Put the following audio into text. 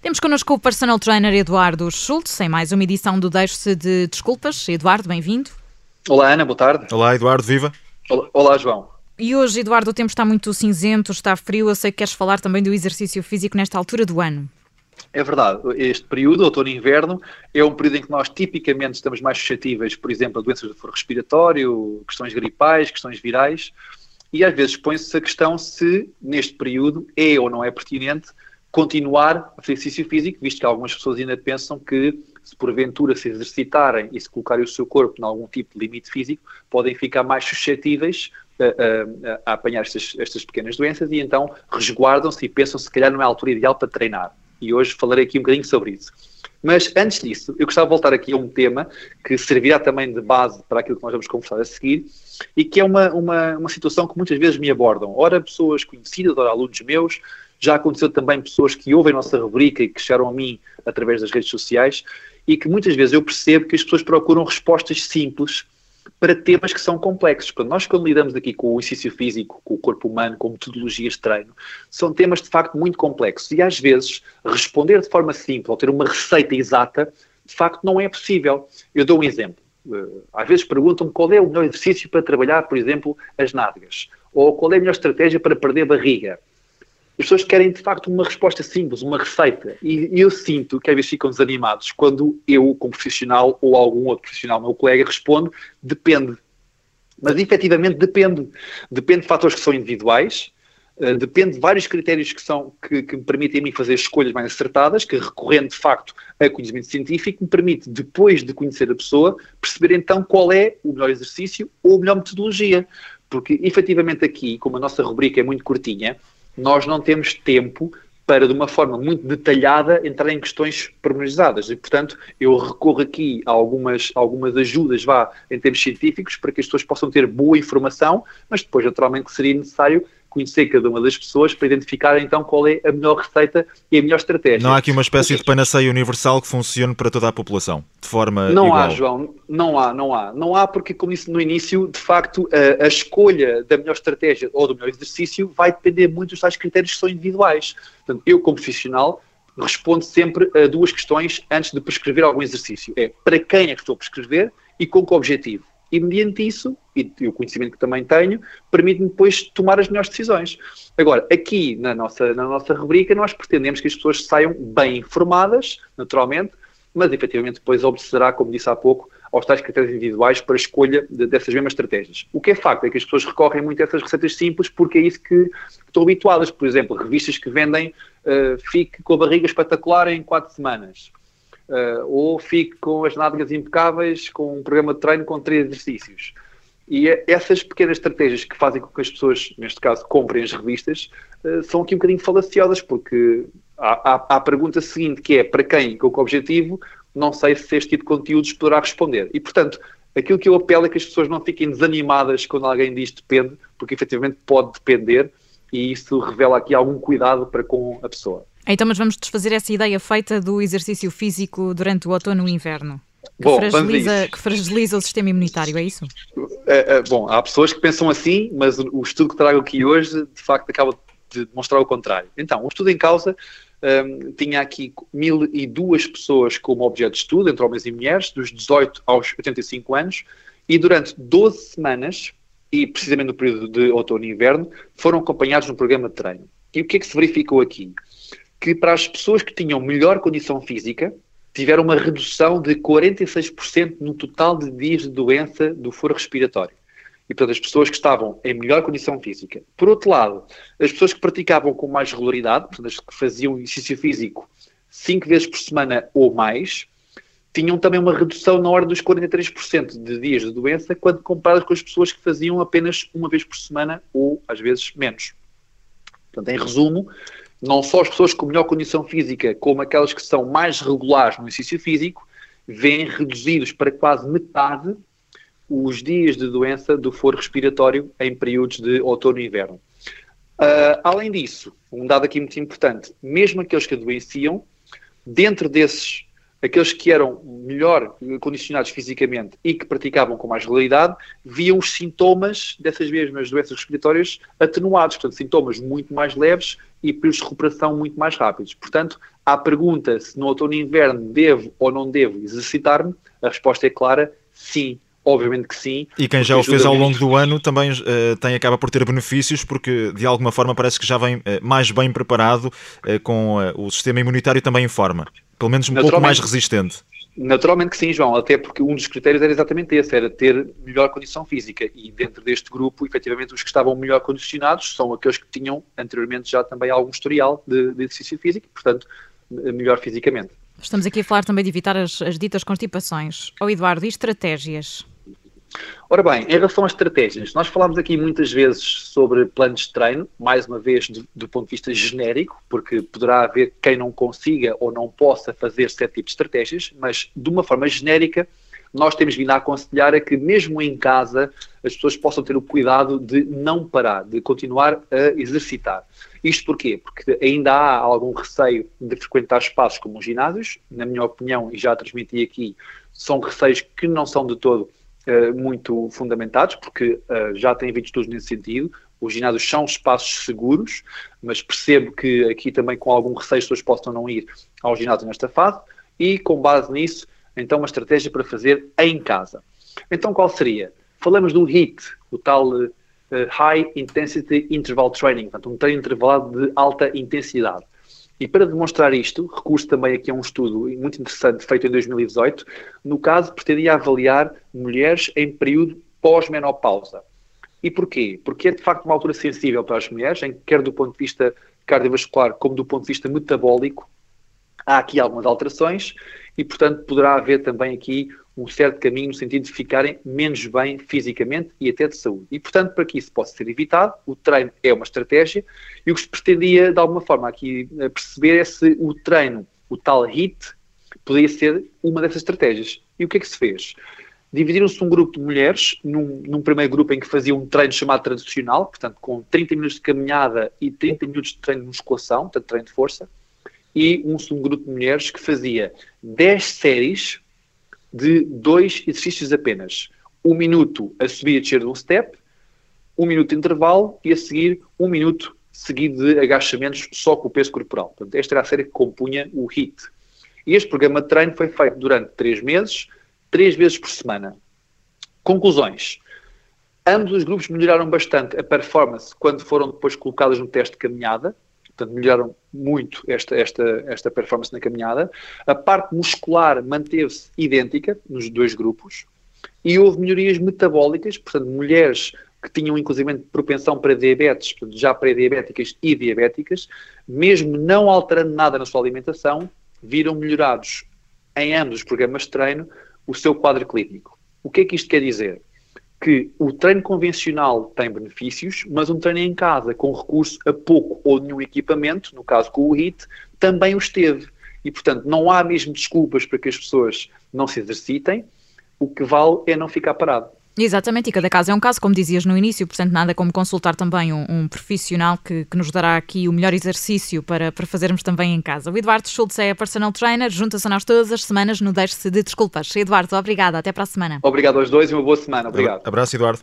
Temos connosco o personal trainer Eduardo Schultz, em mais uma edição do Deixe-se de Desculpas. Eduardo, bem-vindo. Olá, Ana, boa tarde. Olá, Eduardo, viva. Olá, olá, João. E hoje, Eduardo, o tempo está muito cinzento, está frio. Eu sei que queres falar também do exercício físico nesta altura do ano. É verdade. Este período, outono e inverno, é um período em que nós tipicamente estamos mais suscetíveis, por exemplo, a doenças do foro respiratório, questões gripais, questões virais, e às vezes põe-se a questão se neste período é ou não é pertinente continuar fazer exercício físico, visto que algumas pessoas ainda pensam que se porventura se exercitarem e se colocarem o seu corpo em algum tipo de limite físico, podem ficar mais suscetíveis a, a, a apanhar estas, estas, pequenas doenças e então resguardam-se e pensam se calhar não é a altura ideal para treinar. E hoje falarei aqui um bocadinho sobre isso. Mas antes disso, eu gostava de voltar aqui a um tema que servirá também de base para aquilo que nós vamos conversar a seguir e que é uma, uma, uma situação que muitas vezes me abordam. Ora, pessoas conhecidas, ora, alunos meus, já aconteceu também pessoas que ouvem a nossa rubrica e que chegaram a mim através das redes sociais e que muitas vezes eu percebo que as pessoas procuram respostas simples para temas que são complexos. Quando nós, quando lidamos aqui com o exercício físico, com o corpo humano, com metodologias de treino, são temas de facto muito complexos e às vezes responder de forma simples ou ter uma receita exata, de facto não é possível. Eu dou um exemplo. Eh, às vezes perguntam-me qual é o melhor exercício para trabalhar, por exemplo, as nádegas, ou qual é a melhor estratégia para perder barriga. As pessoas querem, de facto, uma resposta simples, uma receita. E, e eu sinto que às vezes ficam desanimados quando eu, como profissional, ou algum outro profissional, meu colega, responde, depende. Mas, efetivamente, depende. Depende de fatores que são individuais, uh, depende de vários critérios que, são, que, que me permitem a mim fazer escolhas mais acertadas, que recorrendo, de facto, a conhecimento científico, me permite, depois de conhecer a pessoa, perceber então qual é o melhor exercício ou a melhor metodologia. Porque, efetivamente, aqui, como a nossa rubrica é muito curtinha, nós não temos tempo para, de uma forma muito detalhada, entrar em questões pormenorizadas. E, portanto, eu recorro aqui a algumas, algumas ajudas, vá, em termos científicos, para que as pessoas possam ter boa informação, mas depois, naturalmente, seria necessário conhecer cada uma das pessoas para identificar então qual é a melhor receita e a melhor estratégia. Não há aqui uma espécie de panaceia universal que funcione para toda a população, de forma Não igual. há, João, não há, não há. Não há porque, como disse no início, de facto, a, a escolha da melhor estratégia ou do melhor exercício vai depender muito dos tais critérios que são individuais. Portanto, eu como profissional respondo sempre a duas questões antes de prescrever algum exercício. É para quem é que estou a prescrever e com que objetivo e mediante isso, e, o conhecimento que também tenho, permite-me depois tomar as melhores decisões. Agora, aqui na nossa, na nossa rubrica, nós pretendemos que as pessoas saiam bem informadas, naturalmente, mas efetivamente depois obedecerá, como disse há pouco, aos tais critérios individuais para a escolha de, dessas mesmas estratégias. O que é facto é que as pessoas recorrem muito a essas receitas simples porque é isso que estão habituadas. Por exemplo, revistas que vendem uh, fique com a barriga espetacular em quatro semanas uh, ou fique com as nádegas impecáveis com um programa de treino com três exercícios. E é, essas pequenas estratégias que fazem com que as pessoas, neste caso, comprem as revistas, uh, são aqui um bocadinho falaciosas, porque há, há, a pergunta seguinte, que é para quem, com que objetivo, não sei se este tipo de conteúdos poderá responder. E, portanto, aquilo que eu apelo é que as pessoas não fiquem desanimadas quando alguém diz depende, porque efetivamente pode depender, e isso revela aqui algum cuidado para com a pessoa. Então, mas vamos desfazer essa ideia feita do exercício físico durante o outono e o inverno. Que, bom, fragiliza, que fragiliza o sistema imunitário, é isso? É, é, bom, há pessoas que pensam assim, mas o estudo que trago aqui hoje, de facto, acaba de demonstrar o contrário. Então, o estudo em causa um, tinha aqui 1.002 pessoas como objeto de estudo, entre homens e mulheres, dos 18 aos 85 anos, e durante 12 semanas, e precisamente no período de outono e inverno, foram acompanhados no programa de treino. E o que é que se verificou aqui? Que para as pessoas que tinham melhor condição física, tiveram uma redução de 46% no total de dias de doença do foro respiratório. E, portanto, as pessoas que estavam em melhor condição física. Por outro lado, as pessoas que praticavam com mais regularidade, portanto, as que faziam exercício físico cinco vezes por semana ou mais, tinham também uma redução na ordem dos 43% de dias de doença, quando comparadas com as pessoas que faziam apenas uma vez por semana ou, às vezes, menos. Portanto, em resumo, não só as pessoas com melhor condição física, como aquelas que são mais regulares no exercício físico, vêm reduzidos para quase metade os dias de doença do foro respiratório em períodos de outono e inverno. Uh, além disso, um dado aqui muito importante, mesmo aqueles que adoeciam, dentro desses aqueles que eram melhor condicionados fisicamente e que praticavam com mais regularidade, viam os sintomas dessas mesmas doenças respiratórias atenuados, portanto, sintomas muito mais leves e períodos de recuperação muito mais rápidos. Portanto, à pergunta se no outono e inverno devo ou não devo exercitar-me, a resposta é clara, sim. Obviamente que sim. E quem já o fez ao longo do ano também uh, tem, acaba por ter benefícios, porque de alguma forma parece que já vem uh, mais bem preparado, uh, com o sistema imunitário também em forma. Pelo menos um pouco mais resistente. Naturalmente que sim, João, até porque um dos critérios era exatamente esse, era ter melhor condição física. E dentro deste grupo, efetivamente, os que estavam melhor condicionados são aqueles que tinham anteriormente já também algum historial de, de exercício físico, portanto, melhor fisicamente. Estamos aqui a falar também de evitar as, as ditas constipações. Ou Eduardo, e estratégias? Ora bem, em relação às estratégias, nós falámos aqui muitas vezes sobre planos de treino, mais uma vez do, do, ponto de vista genérico, porque poderá haver quem não consiga ou não possa fazer certo tipo de estratégias, mas de uma forma genérica, nós temos vindo a aconselhar a que mesmo em casa as pessoas possam ter o cuidado de não parar, de continuar a exercitar. Isto porquê? Porque ainda há algum receio de frequentar espaços como os ginásios, na minha opinião, e já transmiti aqui, são receios que não são de todo uh, muito fundamentados, porque uh, já tem havido estudos nesse sentido. Os ginásios são espaços seguros, mas percebo que aqui também com algum receio as pessoas possam não ir ao ginásio nesta fase, e com base nisso, então uma estratégia para fazer em casa. Então qual seria? Falamos do HIIT, o tal uh, High Intensity Interval Training, portanto um treino intervalado de alta intensidade. E para demonstrar isto, recurso também aqui a um estudo muito interessante feito em 2018, no caso pretendia avaliar mulheres em período pós-menopausa. E porquê? Porque é de facto uma altura sensível para as mulheres, em que quer do ponto de vista cardiovascular como do ponto de vista metabólico, há aqui algumas alterações e, portanto, poderá haver também aqui um certo caminho no sentido de ficarem menos bem fisicamente e até de saúde. E, portanto, para que isso possa ser evitado, o treino é uma estratégia e o que se pretendia, de alguma forma, aqui eh, perceber é se o treino, o tal HIT, poderia ser uma dessas estratégias. E o que é que se fez? Dividiram-se um grupo de mulheres num, num, primeiro grupo em que faziam um treino chamado tradicional, portanto, com 30 minutos de caminhada e 30 minutos de treino de musculação, portanto, treino de força, e um segundo grupo de mulheres que fazia 10 séries de dois exercícios apenas. Um minuto a subir e descer de um step, um minuto de intervalo e a seguir um minuto seguido de agachamentos só com o peso corporal. Portanto, esta era a série que compunha o HIT. E este programa de treino foi feito durante três meses, três vezes por semana. Conclusões. Ambos os grupos melhoraram bastante a performance quando foram depois colocados no teste de caminhada, portanto melhoraram muito esta, esta, esta performance na caminhada. A parte muscular manteve-se idêntica nos dois grupos e houve melhorias metabólicas, portanto, mulheres que tinham inclusive propensão para diabetes, portanto, já pré-diabéticas e diabéticas, mesmo não alterando nada na sua alimentação, viram melhorados em ambos os programas de treino o seu quadro clínico. O que é que isto quer dizer? Que o treino convencional tem benefícios, mas um treino em casa com recurso a pouco ou nenhum equipamento, no caso com o HIT, também os teve. E, portanto, não há mesmo desculpas para que as pessoas não se exercitem, o que vale é não ficar parado. Exatamente, e cada caso é um caso, como dizias no início, portanto, nada como consultar também um, um profissional que, que, nos dará aqui o melhor exercício para, para fazermos também em casa. O Eduardo Schultz é personal trainer, junta-se a nós todas as semanas no Deixe-se de Desculpas. Eduardo, obrigada, até para a semana. Obrigado aos dois e uma boa semana. Obrigado. Abraço, Eduardo.